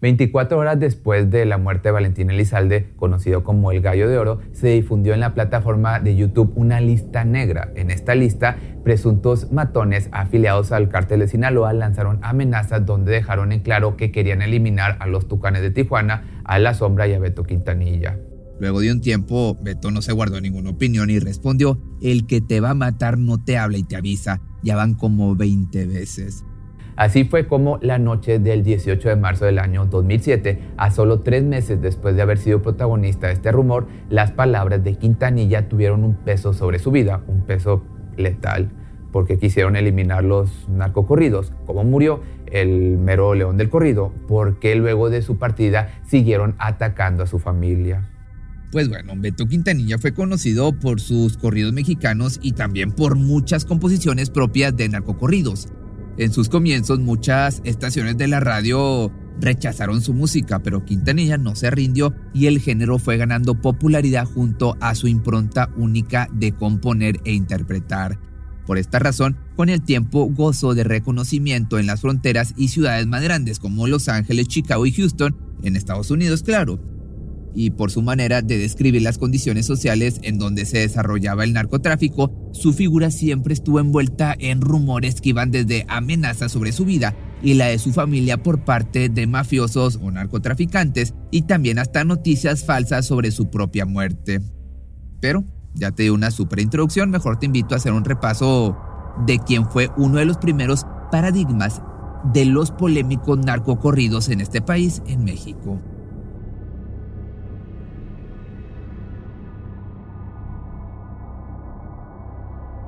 24 horas después de la muerte de Valentín Elizalde, conocido como el Gallo de Oro, se difundió en la plataforma de YouTube una lista negra. En esta lista, presuntos matones afiliados al cártel de Sinaloa lanzaron amenazas donde dejaron en claro que querían eliminar a los Tucanes de Tijuana, a La Sombra y a Beto Quintanilla. Luego de un tiempo, Beto no se guardó ninguna opinión y respondió, el que te va a matar no te habla y te avisa. Ya van como 20 veces. Así fue como la noche del 18 de marzo del año 2007, a solo tres meses después de haber sido protagonista de este rumor, las palabras de Quintanilla tuvieron un peso sobre su vida, un peso letal, porque quisieron eliminar los narcocorridos. ¿Cómo murió el mero león del corrido? Porque luego de su partida siguieron atacando a su familia. Pues bueno, Beto Quintanilla fue conocido por sus corridos mexicanos y también por muchas composiciones propias de narcocorridos. En sus comienzos muchas estaciones de la radio rechazaron su música, pero Quintanilla no se rindió y el género fue ganando popularidad junto a su impronta única de componer e interpretar. Por esta razón, con el tiempo gozó de reconocimiento en las fronteras y ciudades más grandes como Los Ángeles, Chicago y Houston, en Estados Unidos, claro y por su manera de describir las condiciones sociales en donde se desarrollaba el narcotráfico, su figura siempre estuvo envuelta en rumores que iban desde amenazas sobre su vida y la de su familia por parte de mafiosos o narcotraficantes y también hasta noticias falsas sobre su propia muerte. Pero ya te di una super introducción, mejor te invito a hacer un repaso de quién fue uno de los primeros paradigmas de los polémicos narcocorridos en este país, en México.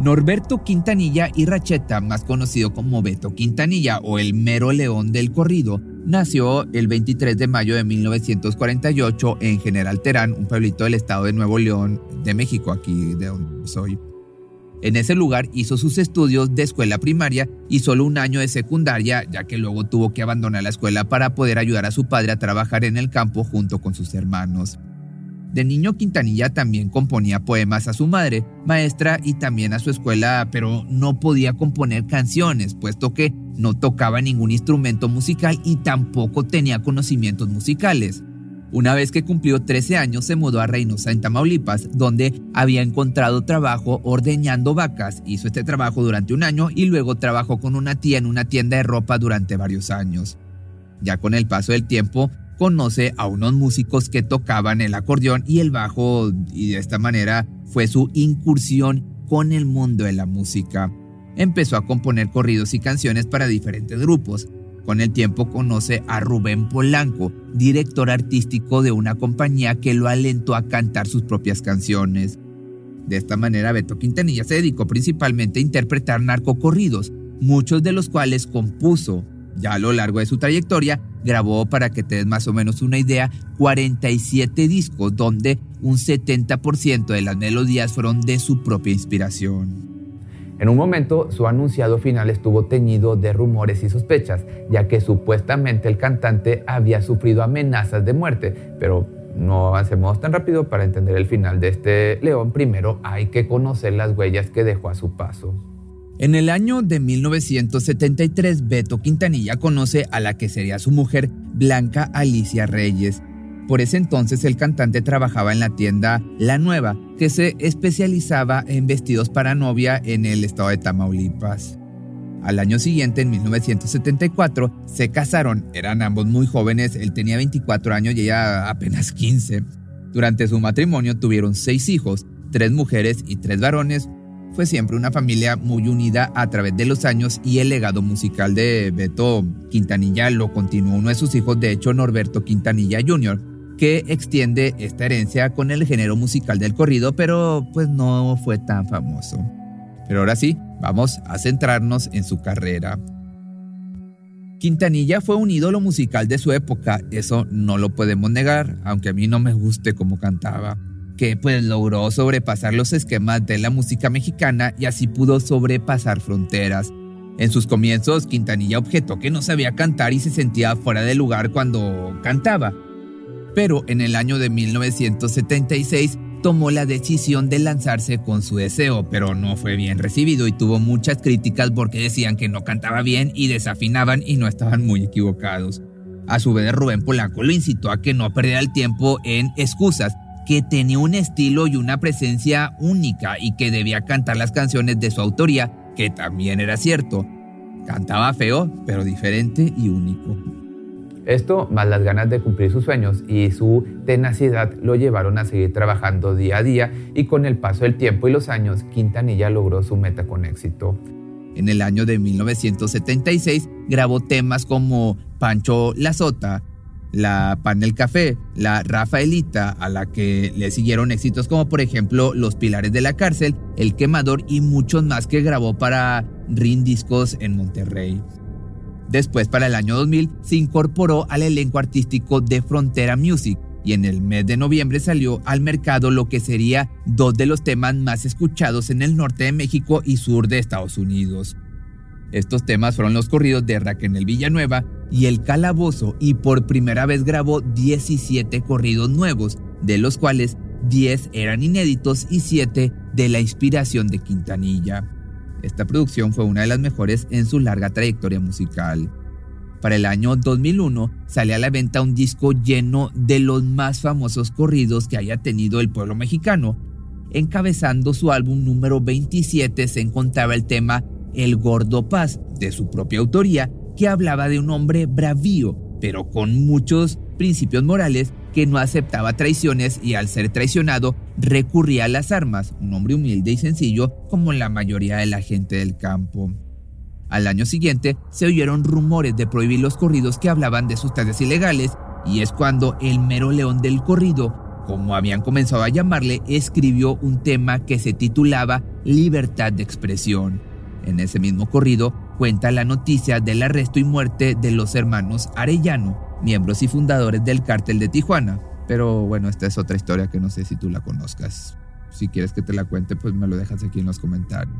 Norberto Quintanilla y Racheta, más conocido como Beto Quintanilla o el mero león del corrido, nació el 23 de mayo de 1948 en General Terán, un pueblito del estado de Nuevo León, de México, aquí de donde soy. En ese lugar hizo sus estudios de escuela primaria y solo un año de secundaria, ya que luego tuvo que abandonar la escuela para poder ayudar a su padre a trabajar en el campo junto con sus hermanos. De niño Quintanilla también componía poemas a su madre, maestra y también a su escuela, pero no podía componer canciones, puesto que no tocaba ningún instrumento musical y tampoco tenía conocimientos musicales. Una vez que cumplió 13 años se mudó a Reynosa en Tamaulipas, donde había encontrado trabajo ordeñando vacas. Hizo este trabajo durante un año y luego trabajó con una tía en una tienda de ropa durante varios años. Ya con el paso del tiempo, conoce a unos músicos que tocaban el acordeón y el bajo y de esta manera fue su incursión con el mundo de la música. Empezó a componer corridos y canciones para diferentes grupos. Con el tiempo conoce a Rubén Polanco, director artístico de una compañía que lo alentó a cantar sus propias canciones. De esta manera Beto Quintanilla se dedicó principalmente a interpretar narcocorridos, muchos de los cuales compuso. Ya a lo largo de su trayectoria grabó, para que te des más o menos una idea, 47 discos donde un 70% de las melodías fueron de su propia inspiración. En un momento, su anunciado final estuvo teñido de rumores y sospechas, ya que supuestamente el cantante había sufrido amenazas de muerte, pero no avancemos tan rápido para entender el final de este león. Primero hay que conocer las huellas que dejó a su paso. En el año de 1973, Beto Quintanilla conoce a la que sería su mujer, Blanca Alicia Reyes. Por ese entonces el cantante trabajaba en la tienda La Nueva, que se especializaba en vestidos para novia en el estado de Tamaulipas. Al año siguiente, en 1974, se casaron. Eran ambos muy jóvenes, él tenía 24 años y ella apenas 15. Durante su matrimonio tuvieron seis hijos, tres mujeres y tres varones. Fue siempre una familia muy unida a través de los años y el legado musical de Beto Quintanilla lo continuó uno de sus hijos, de hecho Norberto Quintanilla Jr., que extiende esta herencia con el género musical del corrido, pero pues no fue tan famoso. Pero ahora sí, vamos a centrarnos en su carrera. Quintanilla fue un ídolo musical de su época, eso no lo podemos negar, aunque a mí no me guste cómo cantaba, que pues logró sobrepasar los esquemas de la música mexicana y así pudo sobrepasar fronteras. En sus comienzos, Quintanilla objetó que no sabía cantar y se sentía fuera de lugar cuando cantaba. Pero en el año de 1976 tomó la decisión de lanzarse con su deseo, pero no fue bien recibido y tuvo muchas críticas porque decían que no cantaba bien y desafinaban y no estaban muy equivocados. A su vez, Rubén Polanco lo incitó a que no perdiera el tiempo en excusas, que tenía un estilo y una presencia única y que debía cantar las canciones de su autoría, que también era cierto. Cantaba feo, pero diferente y único. Esto, más las ganas de cumplir sus sueños y su tenacidad, lo llevaron a seguir trabajando día a día y con el paso del tiempo y los años, Quintanilla logró su meta con éxito. En el año de 1976 grabó temas como Pancho La Sota, la Panel Café, la Rafaelita, a la que le siguieron éxitos como por ejemplo Los Pilares de la Cárcel, El Quemador y muchos más que grabó para Rin Discos en Monterrey. Después, para el año 2000, se incorporó al elenco artístico de Frontera Music y en el mes de noviembre salió al mercado lo que sería dos de los temas más escuchados en el norte de México y sur de Estados Unidos. Estos temas fueron los corridos de Raquel Villanueva y El Calabozo y por primera vez grabó 17 corridos nuevos, de los cuales 10 eran inéditos y 7 de la inspiración de Quintanilla. Esta producción fue una de las mejores en su larga trayectoria musical. Para el año 2001 sale a la venta un disco lleno de los más famosos corridos que haya tenido el pueblo mexicano. Encabezando su álbum número 27 se encontraba el tema El Gordo Paz, de su propia autoría, que hablaba de un hombre bravío, pero con muchos principios morales que no aceptaba traiciones y al ser traicionado recurría a las armas, un hombre humilde y sencillo como la mayoría de la gente del campo. Al año siguiente se oyeron rumores de prohibir los corridos que hablaban de sustancias ilegales y es cuando el mero león del corrido, como habían comenzado a llamarle, escribió un tema que se titulaba Libertad de expresión. En ese mismo corrido cuenta la noticia del arresto y muerte de los hermanos Arellano, miembros y fundadores del cártel de Tijuana. Pero bueno, esta es otra historia que no sé si tú la conozcas. Si quieres que te la cuente, pues me lo dejas aquí en los comentarios.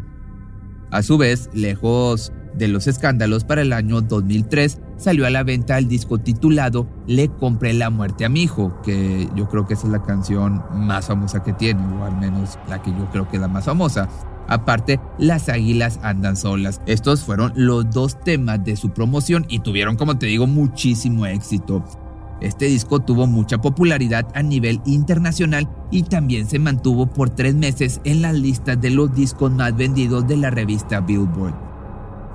A su vez, lejos de los escándalos, para el año 2003 salió a la venta el disco titulado Le compré la muerte a mi hijo, que yo creo que esa es la canción más famosa que tiene, o al menos la que yo creo que es la más famosa. Aparte, Las Águilas Andan Solas. Estos fueron los dos temas de su promoción y tuvieron, como te digo, muchísimo éxito. Este disco tuvo mucha popularidad a nivel internacional y también se mantuvo por tres meses en la lista de los discos más vendidos de la revista Billboard.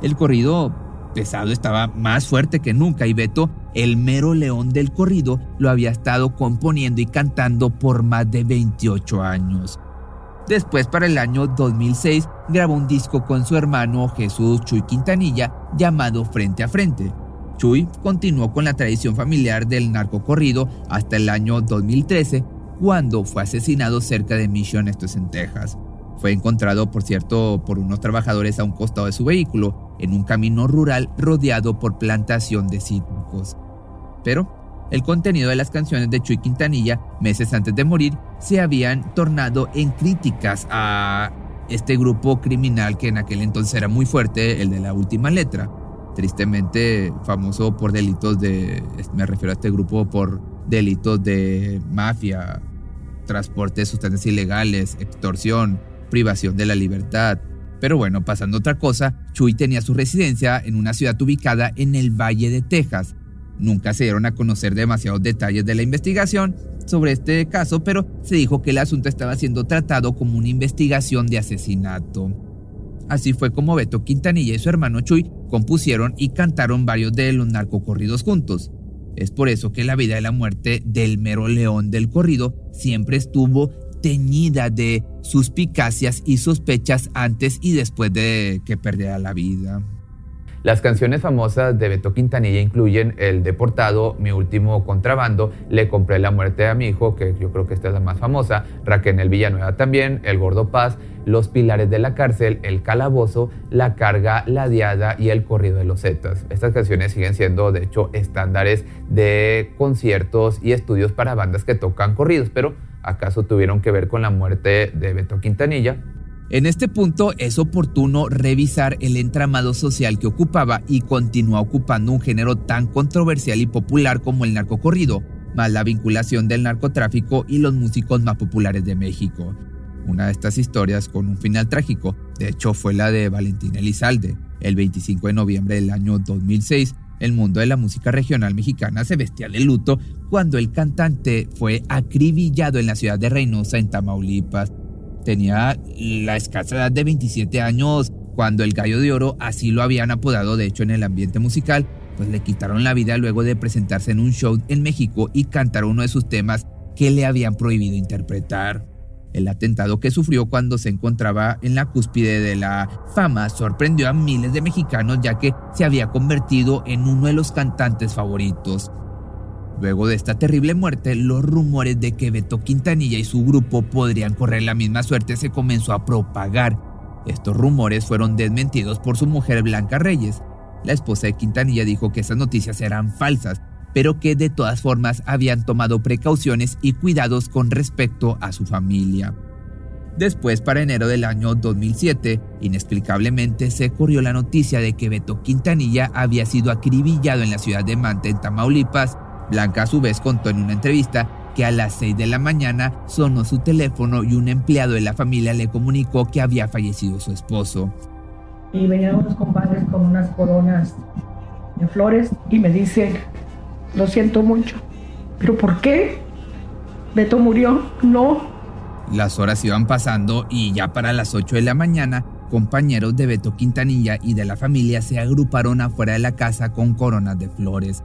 El corrido pesado estaba más fuerte que nunca y Beto, el mero león del corrido, lo había estado componiendo y cantando por más de 28 años. Después, para el año 2006, grabó un disco con su hermano Jesús Chuy Quintanilla llamado Frente a Frente. Chuy continuó con la tradición familiar del narcocorrido hasta el año 2013, cuando fue asesinado cerca de Mission, esto es en Texas. Fue encontrado, por cierto, por unos trabajadores a un costado de su vehículo, en un camino rural rodeado por plantación de cítricos. Pero el contenido de las canciones de Chuy Quintanilla, meses antes de morir, se habían tornado en críticas a este grupo criminal que en aquel entonces era muy fuerte, el de la última letra. Tristemente famoso por delitos de, me refiero a este grupo por delitos de mafia, transporte de sustancias ilegales, extorsión, privación de la libertad. Pero bueno, pasando otra cosa, Chuy tenía su residencia en una ciudad ubicada en el Valle de Texas, Nunca se dieron a conocer demasiados detalles de la investigación sobre este caso, pero se dijo que el asunto estaba siendo tratado como una investigación de asesinato. Así fue como Beto Quintanilla y su hermano Chuy compusieron y cantaron varios de los narcocorridos juntos. Es por eso que la vida y la muerte del mero león del corrido siempre estuvo teñida de suspicacias y sospechas antes y después de que perdiera la vida. Las canciones famosas de Beto Quintanilla incluyen El Deportado, Mi Último Contrabando, Le Compré la Muerte a mi hijo, que yo creo que esta es la más famosa, Raquel Villanueva también, El Gordo Paz, Los Pilares de la Cárcel, El Calabozo, La Carga, La Diada y El Corrido de los Zetas. Estas canciones siguen siendo, de hecho, estándares de conciertos y estudios para bandas que tocan corridos, pero ¿acaso tuvieron que ver con la muerte de Beto Quintanilla? En este punto es oportuno revisar el entramado social que ocupaba y continúa ocupando un género tan controversial y popular como el narcocorrido, más la vinculación del narcotráfico y los músicos más populares de México. Una de estas historias con un final trágico, de hecho, fue la de Valentín Elizalde. El 25 de noviembre del año 2006, el mundo de la música regional mexicana se vestía de luto cuando el cantante fue acribillado en la ciudad de Reynosa, en Tamaulipas, tenía la escasa edad de 27 años cuando el gallo de oro, así lo habían apodado de hecho en el ambiente musical, pues le quitaron la vida luego de presentarse en un show en México y cantar uno de sus temas que le habían prohibido interpretar. El atentado que sufrió cuando se encontraba en la cúspide de la fama sorprendió a miles de mexicanos ya que se había convertido en uno de los cantantes favoritos. Luego de esta terrible muerte, los rumores de que Beto Quintanilla y su grupo podrían correr la misma suerte se comenzó a propagar. Estos rumores fueron desmentidos por su mujer Blanca Reyes. La esposa de Quintanilla dijo que esas noticias eran falsas, pero que de todas formas habían tomado precauciones y cuidados con respecto a su familia. Después, para enero del año 2007, inexplicablemente se corrió la noticia de que Beto Quintanilla había sido acribillado en la ciudad de Manta, en Tamaulipas, Blanca a su vez contó en una entrevista que a las 6 de la mañana sonó su teléfono y un empleado de la familia le comunicó que había fallecido su esposo. Y venían unos compadres con unas coronas de flores y me dice, lo siento mucho, pero ¿por qué? Beto murió, no. Las horas iban pasando y ya para las 8 de la mañana, compañeros de Beto Quintanilla y de la familia se agruparon afuera de la casa con coronas de flores.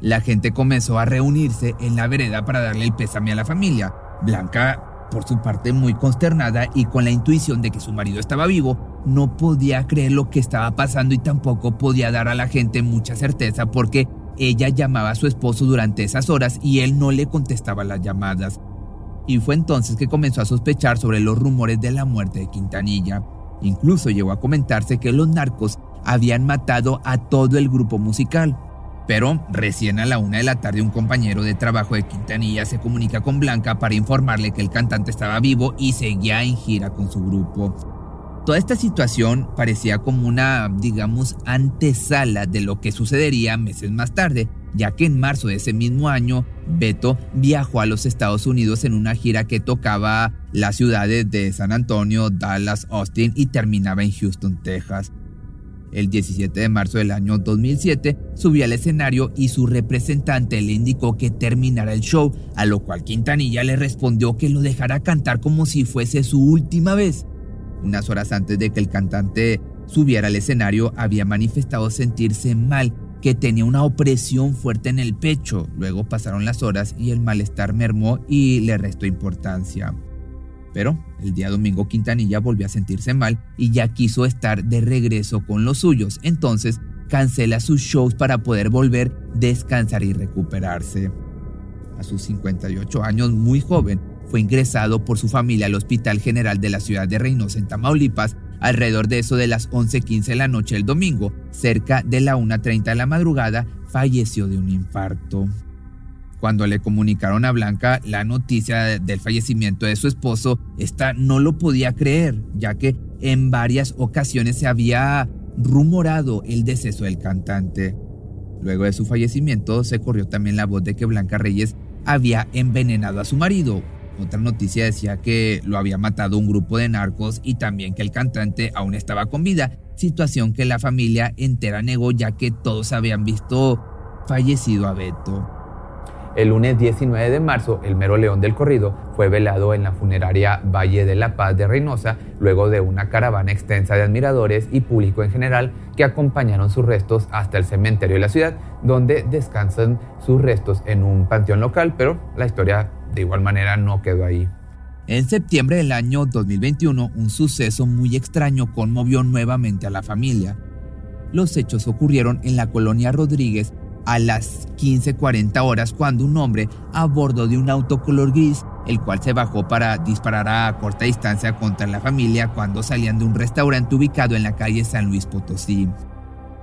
La gente comenzó a reunirse en la vereda para darle el pésame a la familia. Blanca, por su parte muy consternada y con la intuición de que su marido estaba vivo, no podía creer lo que estaba pasando y tampoco podía dar a la gente mucha certeza porque ella llamaba a su esposo durante esas horas y él no le contestaba las llamadas. Y fue entonces que comenzó a sospechar sobre los rumores de la muerte de Quintanilla. Incluso llegó a comentarse que los narcos habían matado a todo el grupo musical. Pero recién a la una de la tarde un compañero de trabajo de Quintanilla se comunica con Blanca para informarle que el cantante estaba vivo y seguía en gira con su grupo. Toda esta situación parecía como una, digamos, antesala de lo que sucedería meses más tarde, ya que en marzo de ese mismo año, Beto viajó a los Estados Unidos en una gira que tocaba las ciudades de San Antonio, Dallas, Austin y terminaba en Houston, Texas. El 17 de marzo del año 2007 subió al escenario y su representante le indicó que terminara el show, a lo cual Quintanilla le respondió que lo dejara cantar como si fuese su última vez. Unas horas antes de que el cantante subiera al escenario había manifestado sentirse mal, que tenía una opresión fuerte en el pecho. Luego pasaron las horas y el malestar mermó y le restó importancia. Pero el día domingo Quintanilla volvió a sentirse mal y ya quiso estar de regreso con los suyos, entonces cancela sus shows para poder volver, descansar y recuperarse. A sus 58 años, muy joven, fue ingresado por su familia al Hospital General de la ciudad de Reynosa en Tamaulipas alrededor de eso de las 11:15 de la noche el domingo, cerca de la 1:30 de la madrugada, falleció de un infarto. Cuando le comunicaron a Blanca la noticia del fallecimiento de su esposo, esta no lo podía creer, ya que en varias ocasiones se había rumorado el deceso del cantante. Luego de su fallecimiento se corrió también la voz de que Blanca Reyes había envenenado a su marido. Otra noticia decía que lo había matado un grupo de narcos y también que el cantante aún estaba con vida, situación que la familia entera negó ya que todos habían visto fallecido a Beto. El lunes 19 de marzo, el mero león del corrido fue velado en la funeraria Valle de la Paz de Reynosa, luego de una caravana extensa de admiradores y público en general que acompañaron sus restos hasta el cementerio de la ciudad, donde descansan sus restos en un panteón local, pero la historia de igual manera no quedó ahí. En septiembre del año 2021, un suceso muy extraño conmovió nuevamente a la familia. Los hechos ocurrieron en la colonia Rodríguez a las 15.40 horas cuando un hombre a bordo de un auto color gris, el cual se bajó para disparar a corta distancia contra la familia cuando salían de un restaurante ubicado en la calle San Luis Potosí.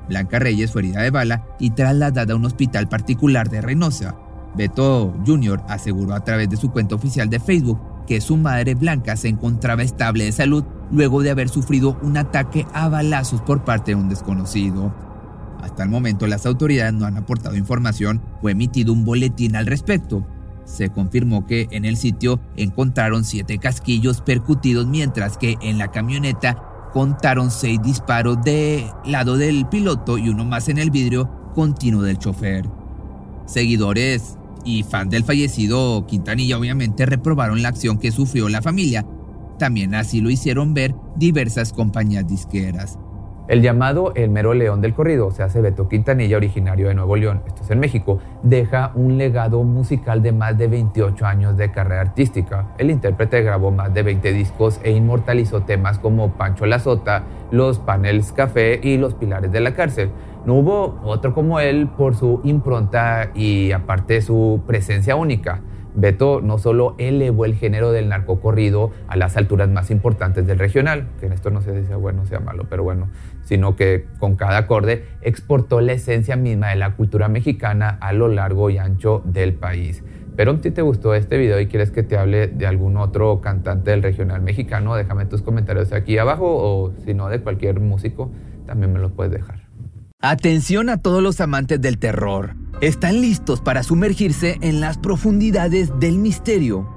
Blanca Reyes fue herida de bala y trasladada a un hospital particular de Reynosa. Beto Jr. aseguró a través de su cuenta oficial de Facebook que su madre Blanca se encontraba estable de salud luego de haber sufrido un ataque a balazos por parte de un desconocido. Hasta el momento las autoridades no han aportado información o emitido un boletín al respecto. Se confirmó que en el sitio encontraron siete casquillos percutidos mientras que en la camioneta contaron seis disparos de lado del piloto y uno más en el vidrio continuo del chofer. Seguidores y fans del fallecido Quintanilla obviamente reprobaron la acción que sufrió la familia. También así lo hicieron ver diversas compañías disqueras. El llamado El Mero León del Corrido, se hace Beto Quintanilla, originario de Nuevo León, esto es en México, deja un legado musical de más de 28 años de carrera artística. El intérprete grabó más de 20 discos e inmortalizó temas como Pancho la Sota, Los Panels Café y Los Pilares de la Cárcel. No hubo otro como él por su impronta y aparte su presencia única. Beto no solo elevó el género del narcocorrido a las alturas más importantes del regional, que en esto no si sea bueno o sea malo, pero bueno, sino que con cada acorde exportó la esencia misma de la cultura mexicana a lo largo y ancho del país. Pero si te gustó este video y quieres que te hable de algún otro cantante del regional mexicano, déjame tus comentarios aquí abajo o si no de cualquier músico, también me lo puedes dejar. Atención a todos los amantes del terror. ¿Están listos para sumergirse en las profundidades del misterio?